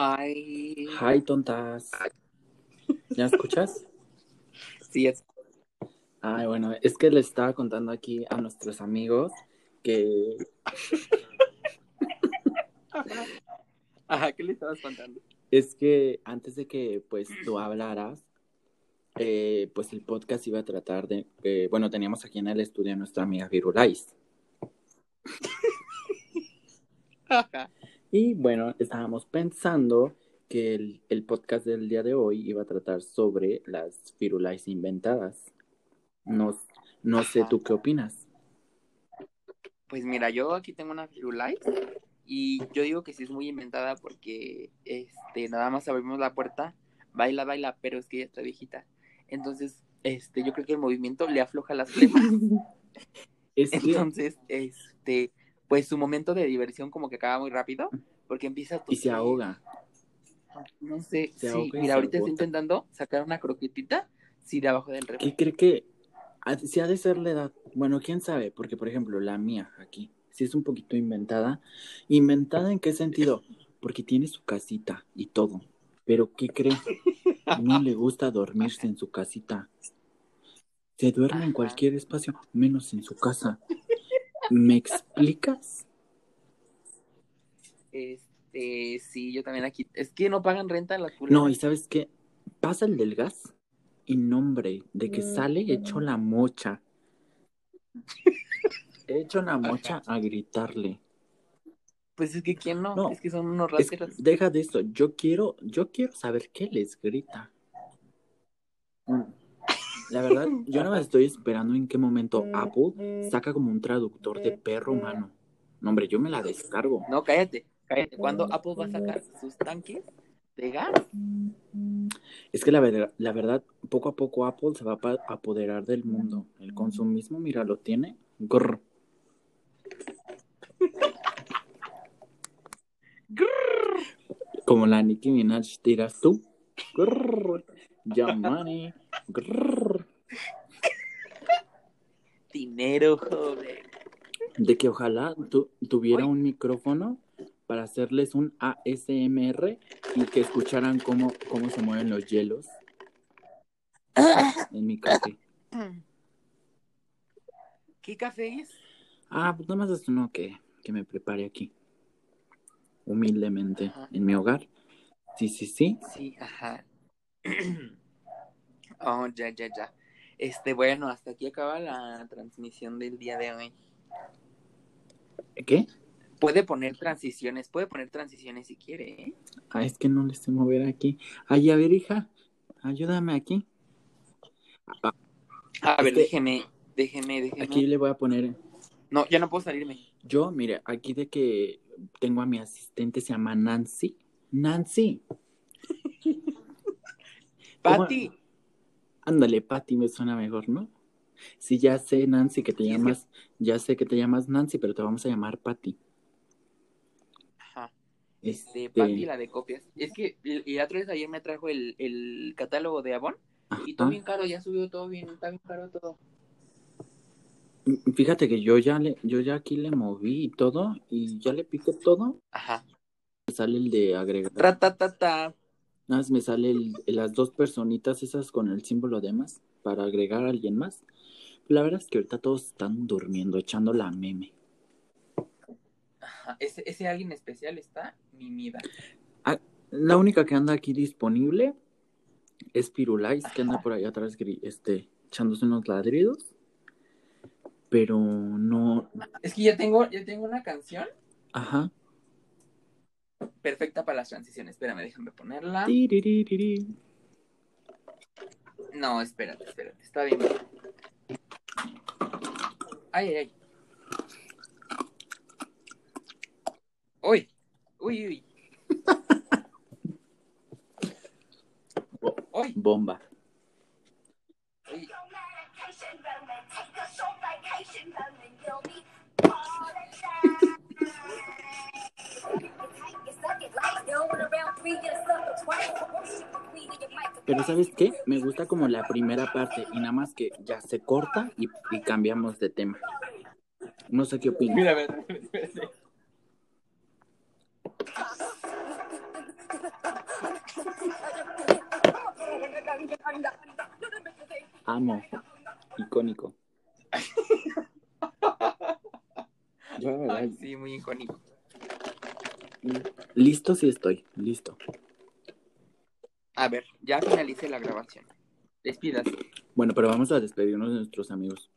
Hi. Hi, tontas. ¿Ya escuchas? Sí, es. Ay, bueno, es que les estaba contando aquí a nuestros amigos que Ajá, ¿qué le estabas contando? es que antes de que pues tú hablaras, eh, pues el podcast iba a tratar de, eh, bueno, teníamos aquí en el estudio a nuestra amiga Virulais. Ajá. Y bueno, estábamos pensando que el, el podcast del día de hoy iba a tratar sobre las Virulais inventadas. No, no sé tú qué opinas. Pues mira, yo aquí tengo una Firulais y yo digo que sí es muy inventada porque este nada más abrimos la puerta, baila, baila, pero es que ella está viejita. Entonces, este, yo creo que el movimiento le afloja las flemas. Es Entonces, este, pues su momento de diversión como que acaba muy rápido porque empieza a y se ahoga. No sé, Se sí, mira, ahorita estoy agota. intentando sacar una croquetita, sí, de abajo del ¿Qué refri. cree que si ha de ser la edad? Bueno, quién sabe, porque por ejemplo, la mía aquí, sí es un poquito inventada. ¿Inventada en qué sentido? Porque tiene su casita y todo. Pero ¿qué cree? No le gusta dormirse en su casita. Se duerme en cualquier espacio, menos en su casa. ¿Me explicas? Este, sí, yo también aquí. Es que no pagan renta en las No, culeras. y ¿sabes qué? Pasa el del gas y nombre de que sale hecho la mocha. Hecho la mocha a gritarle. Pues es que quién no, No, es que son unos Es- rateros. deja de eso. Yo quiero, yo quiero saber qué les grita. Mm. La verdad, yo no me estoy esperando en qué momento Apple saca como un traductor de perro humano. No, hombre, yo me la descargo. No, cállate, cállate. ¿Cuándo Apple va a sacar sus tanques de gas? Es que la, ver- la verdad, poco a poco Apple se va a apoderar del mundo. El consumismo, mira, lo tiene. Grr. Como la Nicki Minaj tiras tú. Grr. Ya money. Grr. Dinero, joven. De que ojalá tu- tuviera un micrófono para hacerles un ASMR y que escucharan cómo, cómo se mueven los hielos en mi café. ¿Qué café es? Ah, pues nada más es uno que, que me prepare aquí. Humildemente Ajá. en mi hogar. Sí, sí, sí. Sí, ajá. Oh, ya, ya, ya. Este, bueno, hasta aquí acaba la transmisión del día de hoy. ¿Qué? Puede poner transiciones, puede poner transiciones si quiere, ¿eh? Ah, es que no le sé mover aquí. Ay, a ver, hija, ayúdame aquí. Ah, A ver, que- déjeme, déjeme, déjeme. Aquí le voy a poner. No, ya no puedo salirme. Yo, mire, aquí de que tengo a mi asistente, se llama Nancy. Nancy. ¿Cómo? Ándale, Patty, me suena mejor, ¿no? Sí, ya sé, Nancy, que te llamas, ya sé que te llamas Nancy, pero te vamos a llamar Patty. Ajá. Este, Este, Pati, la de copias. Es que el, el otro vez ayer me trajo el, el catálogo de Avon y todo bien caro, ya subió todo bien, está bien caro todo. Fíjate que yo ya le, yo ya aquí le moví y todo, y ya le piqué todo. Ajá. Sale el de agregar. Nada más me sale el- las dos personitas esas con el símbolo de más para agregar a alguien más. La verdad es que ahorita todos están durmiendo, echando la meme. Ajá. Ese, ese alguien especial está mimida. La única que anda aquí disponible es Pirulais, que anda por allá atrás este, echándose unos ladridos. Pero no. Es que ya tengo, ya tengo una canción Ajá. Perfecta para las transiciones. Espérame, déjame ponerla. No, espérate, espérate. Está bien. Ay, ay, ay. Uy, uy, uy. Uy, Bomba. Pero ¿sabes qué? Me gusta como la primera parte y nada más que ya se corta y, cambiamos de tema. No sé qué opinas. Mira, a ver. Amo. Icónico. Sí, muy icónico. Listo, sí estoy. Listo. A ver, ya finalicé la grabación. Despídase. Bueno, pero vamos a despedirnos de nuestros amigos.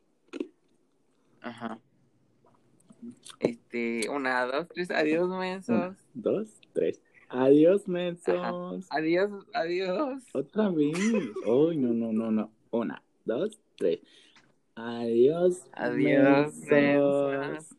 Ajá. Este, una, dos, tres, adiós, mensos. Una, dos, tres. Adiós, mensos. Adiós, adiós. Otra vez. Ay, no, no, no, no. Una, dos, tres. Adiós, Adiós, mensos. mensos.